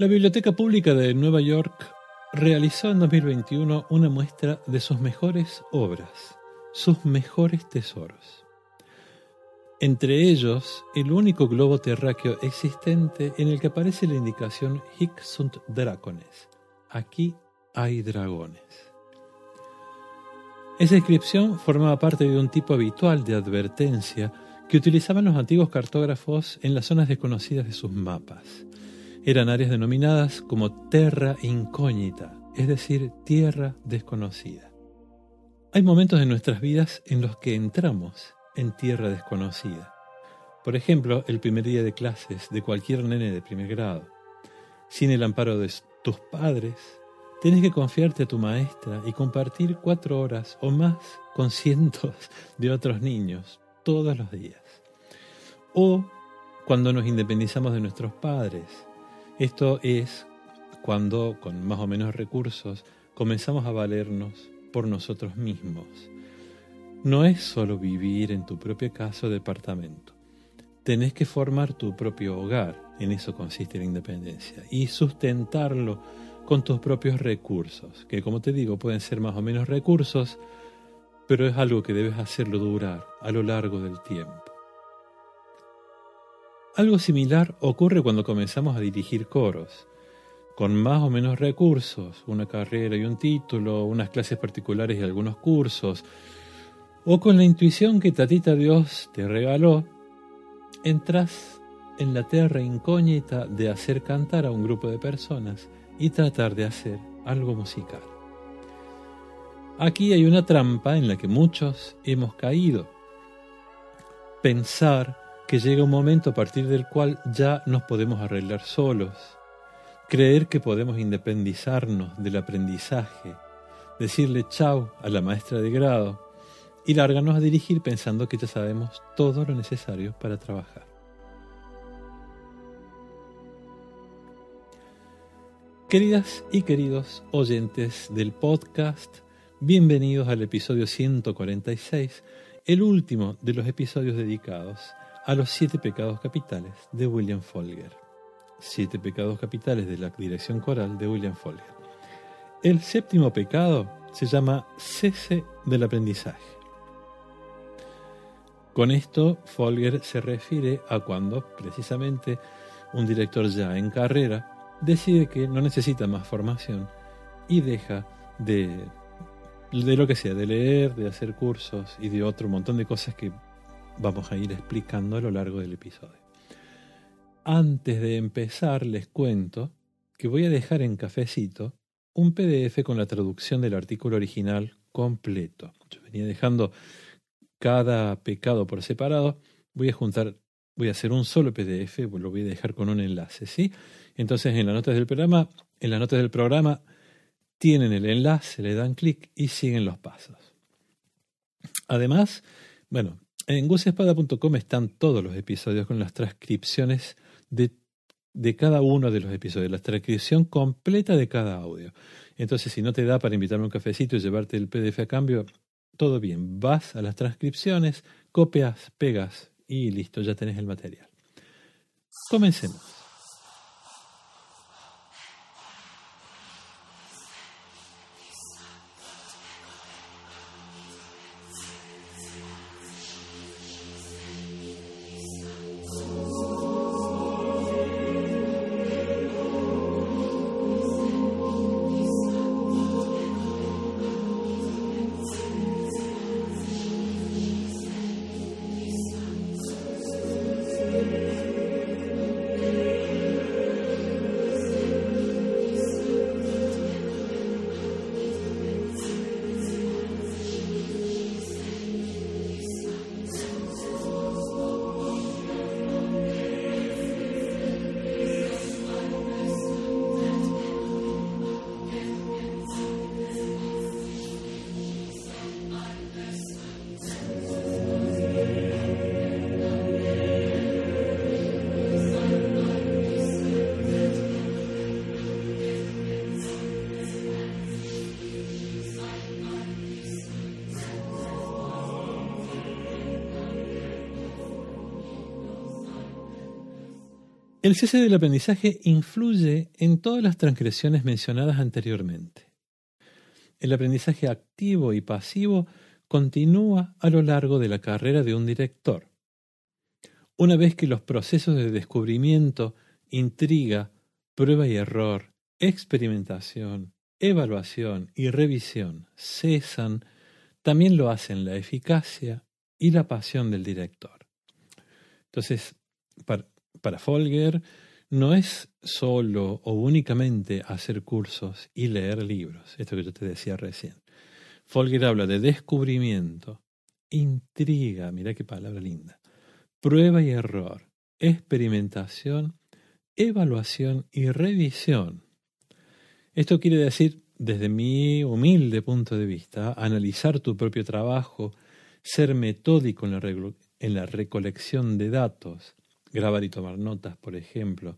La Biblioteca Pública de Nueva York realizó en 2021 una muestra de sus mejores obras, sus mejores tesoros. Entre ellos, el único globo terráqueo existente en el que aparece la indicación Hic sunt dracones. Aquí hay dragones. Esa inscripción formaba parte de un tipo habitual de advertencia que utilizaban los antiguos cartógrafos en las zonas desconocidas de sus mapas eran áreas denominadas como terra incógnita, es decir, tierra desconocida. Hay momentos en nuestras vidas en los que entramos en tierra desconocida. Por ejemplo, el primer día de clases de cualquier nene de primer grado. Sin el amparo de tus padres, tienes que confiarte a tu maestra y compartir cuatro horas o más con cientos de otros niños todos los días. O cuando nos independizamos de nuestros padres esto es cuando, con más o menos recursos, comenzamos a valernos por nosotros mismos. No es solo vivir en tu propia casa o departamento. Tenés que formar tu propio hogar, en eso consiste la independencia, y sustentarlo con tus propios recursos, que como te digo pueden ser más o menos recursos, pero es algo que debes hacerlo durar a lo largo del tiempo. Algo similar ocurre cuando comenzamos a dirigir coros. Con más o menos recursos, una carrera y un título, unas clases particulares y algunos cursos, o con la intuición que Tatita Dios te regaló, entras en la tierra incógnita de hacer cantar a un grupo de personas y tratar de hacer algo musical. Aquí hay una trampa en la que muchos hemos caído. Pensar que llega un momento a partir del cual ya nos podemos arreglar solos, creer que podemos independizarnos del aprendizaje, decirle chau a la maestra de grado y largarnos a dirigir pensando que ya sabemos todo lo necesario para trabajar. Queridas y queridos oyentes del podcast, bienvenidos al episodio 146, el último de los episodios dedicados a los siete pecados capitales de William Folger. Siete pecados capitales de la dirección coral de William Folger. El séptimo pecado se llama cese del aprendizaje. Con esto, Folger se refiere a cuando, precisamente, un director ya en carrera decide que no necesita más formación y deja de, de lo que sea, de leer, de hacer cursos y de otro montón de cosas que vamos a ir explicando a lo largo del episodio. Antes de empezar les cuento que voy a dejar en cafecito un PDF con la traducción del artículo original completo. Yo venía dejando cada pecado por separado, voy a juntar, voy a hacer un solo PDF, lo voy a dejar con un enlace, ¿sí? Entonces en las notas del programa, en las notas del programa tienen el enlace, le dan clic y siguen los pasos. Además, bueno, en gusespada.com están todos los episodios con las transcripciones de, de, cada uno de los episodios, la transcripción completa de cada audio. Entonces, si no te da para invitarme a un cafecito y llevarte el PDF a cambio, todo bien. Vas a las transcripciones, copias, pegas y listo, ya tenés el material. Comencemos. El cese del aprendizaje influye en todas las transgresiones mencionadas anteriormente. El aprendizaje activo y pasivo continúa a lo largo de la carrera de un director. Una vez que los procesos de descubrimiento, intriga, prueba y error, experimentación, evaluación y revisión cesan, también lo hacen la eficacia y la pasión del director. Entonces, para, Folger, no es solo o únicamente hacer cursos y leer libros, esto que yo te decía recién. Folger habla de descubrimiento, intriga, mira qué palabra linda, prueba y error, experimentación, evaluación y revisión. Esto quiere decir, desde mi humilde punto de vista, analizar tu propio trabajo, ser metódico en la, en la recolección de datos, grabar y tomar notas, por ejemplo,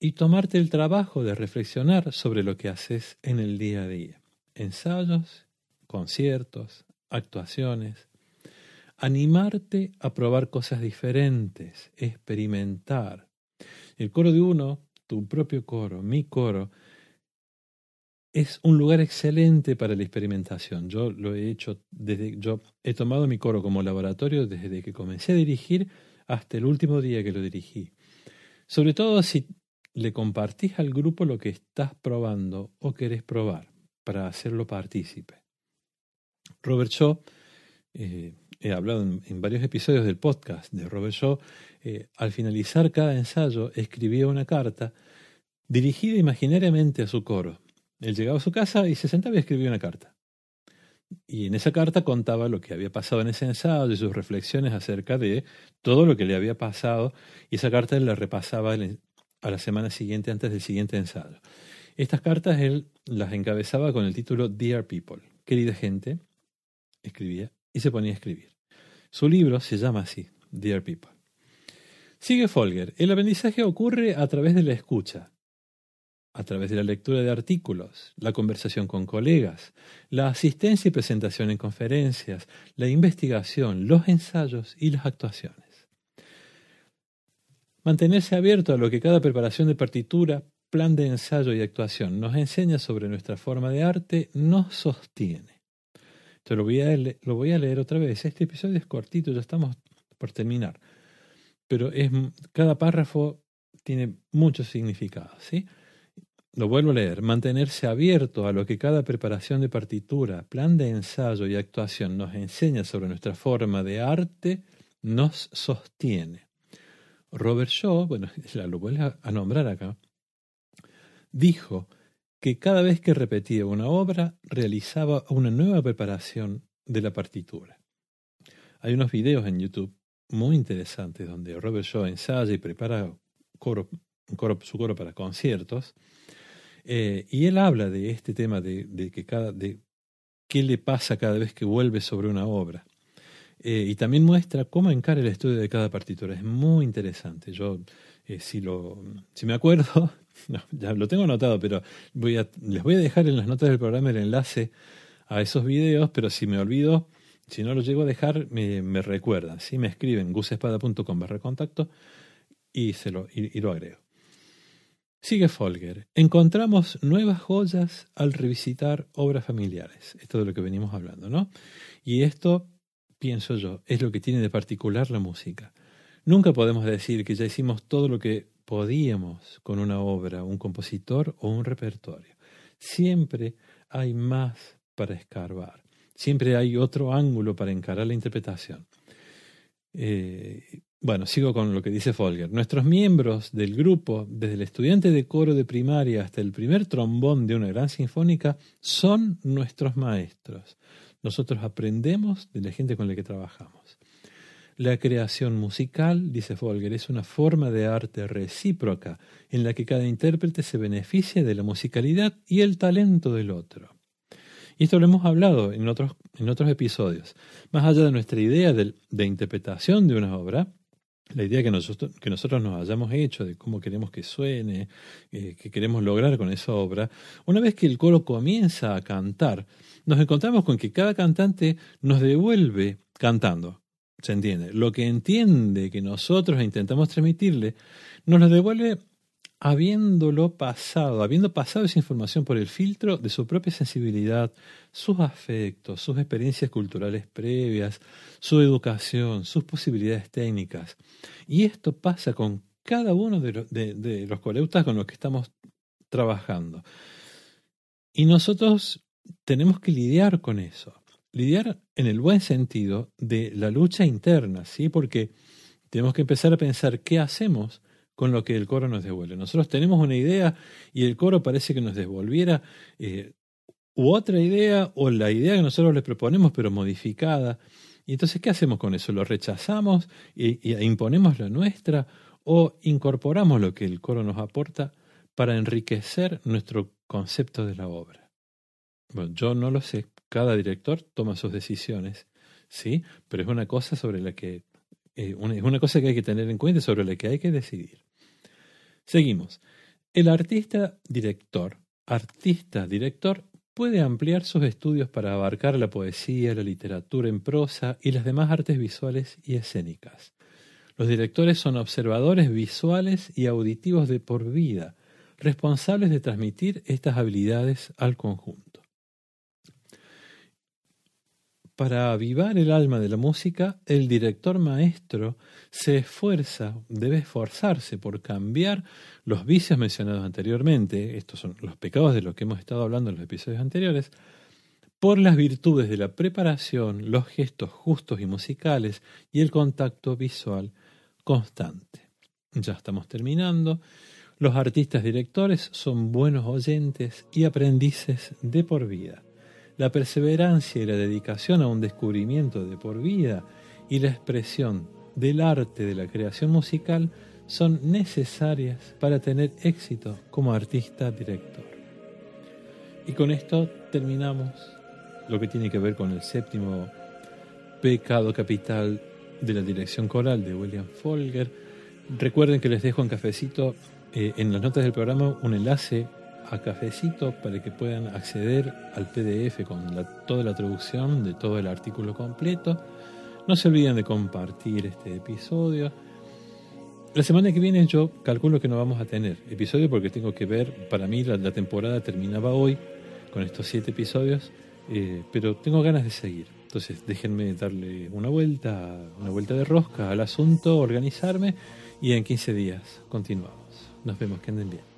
y tomarte el trabajo de reflexionar sobre lo que haces en el día a día. Ensayos, conciertos, actuaciones. Animarte a probar cosas diferentes, experimentar. El coro de uno, tu propio coro, mi coro, es un lugar excelente para la experimentación. Yo lo he hecho desde, yo he tomado mi coro como laboratorio desde que comencé a dirigir hasta el último día que lo dirigí. Sobre todo si le compartís al grupo lo que estás probando o querés probar para hacerlo partícipe. Robert Shaw, eh, he hablado en, varios episodios del podcast de Robert Shaw, eh, al finalizar cada ensayo escribía una carta dirigida imaginariamente a su coro él llegaba a su casa y se sentaba y escribía una carta. Y en esa carta contaba lo que había pasado en ese ensayo y sus reflexiones acerca de todo lo que le había pasado. Y esa carta la repasaba a la semana siguiente antes del siguiente ensayo. Estas cartas él las encabezaba con el título Dear People, querida gente, escribía y se ponía a escribir. Su libro se llama así, Dear People. Sigue Folger. El aprendizaje ocurre a través de la escucha, a través de la lectura de artículos, la conversación con colegas, la asistencia y presentación en conferencias, la investigación, los ensayos y las actuaciones. Mantenerse abierto a lo que cada preparación de partitura, plan de ensayo y actuación nos enseña sobre nuestra forma de arte nos sostiene. Esto lo voy a, lo voy a leer otra vez. Este episodio es cortito, ya estamos por terminar. Pero es, cada párrafo tiene mucho significado. ¿sí? Lo vuelvo a leer. Mantenerse abierto a lo que cada preparación de partitura, plan de ensayo y actuación nos enseña sobre nuestra forma de arte nos sostiene. Robert Shaw, bueno, lo vuelvo a nombrar acá, dijo que cada vez que repetía una obra realizaba una nueva preparación de la partitura. Hay unos videos en YouTube muy interesantes donde Robert Shaw ensaya y prepara su coro para conciertos eh, y él habla de este tema de, que cada, de qué le pasa cada vez que vuelve sobre una obra. Eh, y también muestra cómo encara el estudio de cada partitura. Es muy interesante. Yo, eh, si, lo, si me acuerdo, ya lo tengo anotado, pero voy a, les voy a dejar en las notas del programa el enlace a esos videos, pero si me olvido, si no lo llego a dejar, me, me recuerdan. ¿sí? Me escriben gusespada.com barra contacto y, se lo, y lo agrego. Sigue Folger. Encontramos nuevas joyas al revisitar obras familiares. Esto de lo que venimos hablando, ¿no? Y esto, pienso yo, es lo que tiene de particular la música. Nunca podemos decir que ya hicimos todo lo que podíamos con una obra, un compositor o un repertorio. Siempre hay más para escarbar. Siempre hay otro ángulo para encarar la interpretación. Eh, bueno, sigo con lo que dice Folger. Nuestros miembros del grupo, desde el estudiante de coro de primaria hasta el primer trombón de una gran sinfónica, son nuestros maestros. Nosotros aprendemos de la gente con la que trabajamos. La creación musical, dice Folger, es una forma de arte recíproca en la que cada intérprete se beneficia de la musicalidad y el talento del otro. Y esto lo hemos hablado en otros, en otros episodios. Más allá de nuestra idea de, interpretación de una obra, la idea que nosotros, que nosotros nos hayamos hecho de cómo queremos que suene, eh, que queremos lograr con esa obra, una vez que el coro comienza a cantar, nos encontramos con que cada cantante nos devuelve cantando. se entiende. Lo que entiende que nosotros intentamos transmitirle, nos lo devuelve habiéndolo pasado, habiendo pasado esa información por el filtro de su propia sensibilidad, sus afectos, sus experiencias culturales previas, su educación, sus posibilidades técnicas. Y esto pasa con cada uno de los, coleutas con los que estamos trabajando. Y nosotros tenemos que lidiar con eso. Lidiar en el buen sentido de la lucha interna, ¿sí? Porque tenemos que empezar a pensar qué hacemos con lo que el coro nos devuelve. Nosotros tenemos una idea y el coro parece que nos devolviera eh, u otra idea o la idea que nosotros le proponemos pero modificada. Y entonces, ¿qué hacemos con eso? ¿Lo rechazamos e, imponemos la nuestra o incorporamos lo que el coro nos aporta para enriquecer nuestro concepto de la obra? Bueno, yo no lo sé. Cada director toma sus decisiones, ¿sí? Pero es una cosa sobre la que eh, es una cosa que hay que tener en cuenta, sobre la que hay que decidir. Seguimos. El artista director, artista director, puede ampliar sus estudios para abarcar la poesía, la literatura en prosa y las demás artes visuales y escénicas. Los directores son observadores visuales y auditivos de por vida, responsables de transmitir estas habilidades al conjunto. Para avivar el alma de la música, el director maestro se esfuerza, debe esforzarse por cambiar los vicios mencionados anteriormente, estos son los pecados de los que hemos estado hablando en los episodios anteriores, por las virtudes de la preparación, los gestos justos y musicales y el contacto visual constante. Ya estamos terminando. Los artistas directores son buenos oyentes y aprendices de por vida la perseverancia y la dedicación a un descubrimiento de por vida y la expresión del arte de la creación musical son necesarias para tener éxito como artista director. Y con esto terminamos lo que tiene que ver con el séptimo pecado capital de la dirección coral de William Folger. Recuerden que les dejo en cafecito eh, en las notas del programa un enlace a Cafecito para que puedan acceder al PDF con toda la traducción de todo el artículo completo. No se olviden de compartir este episodio. La semana que viene yo calculo que no vamos a tener episodio porque tengo que ver, para mí la, temporada terminaba hoy con estos siete episodios, eh, pero tengo ganas de seguir. Entonces déjenme darle una vuelta, una vuelta de rosca al asunto, organizarme y en 15 días continuamos. Nos vemos, que anden bien.